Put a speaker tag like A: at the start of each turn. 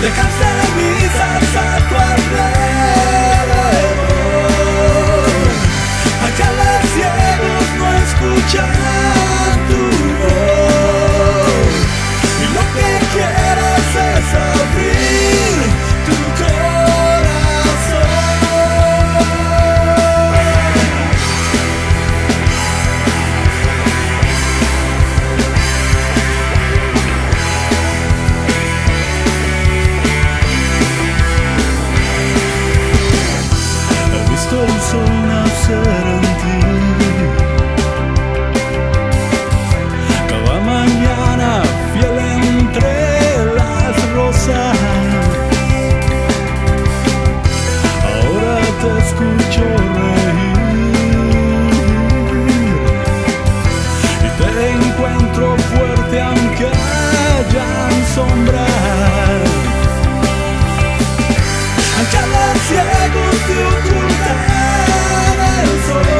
A: dejar cenizas a tu alrededor. Allá las cielos no escuchan. encuentro fuerte aunque hayan sombras. Aunque los ciegos te ocultan el sol.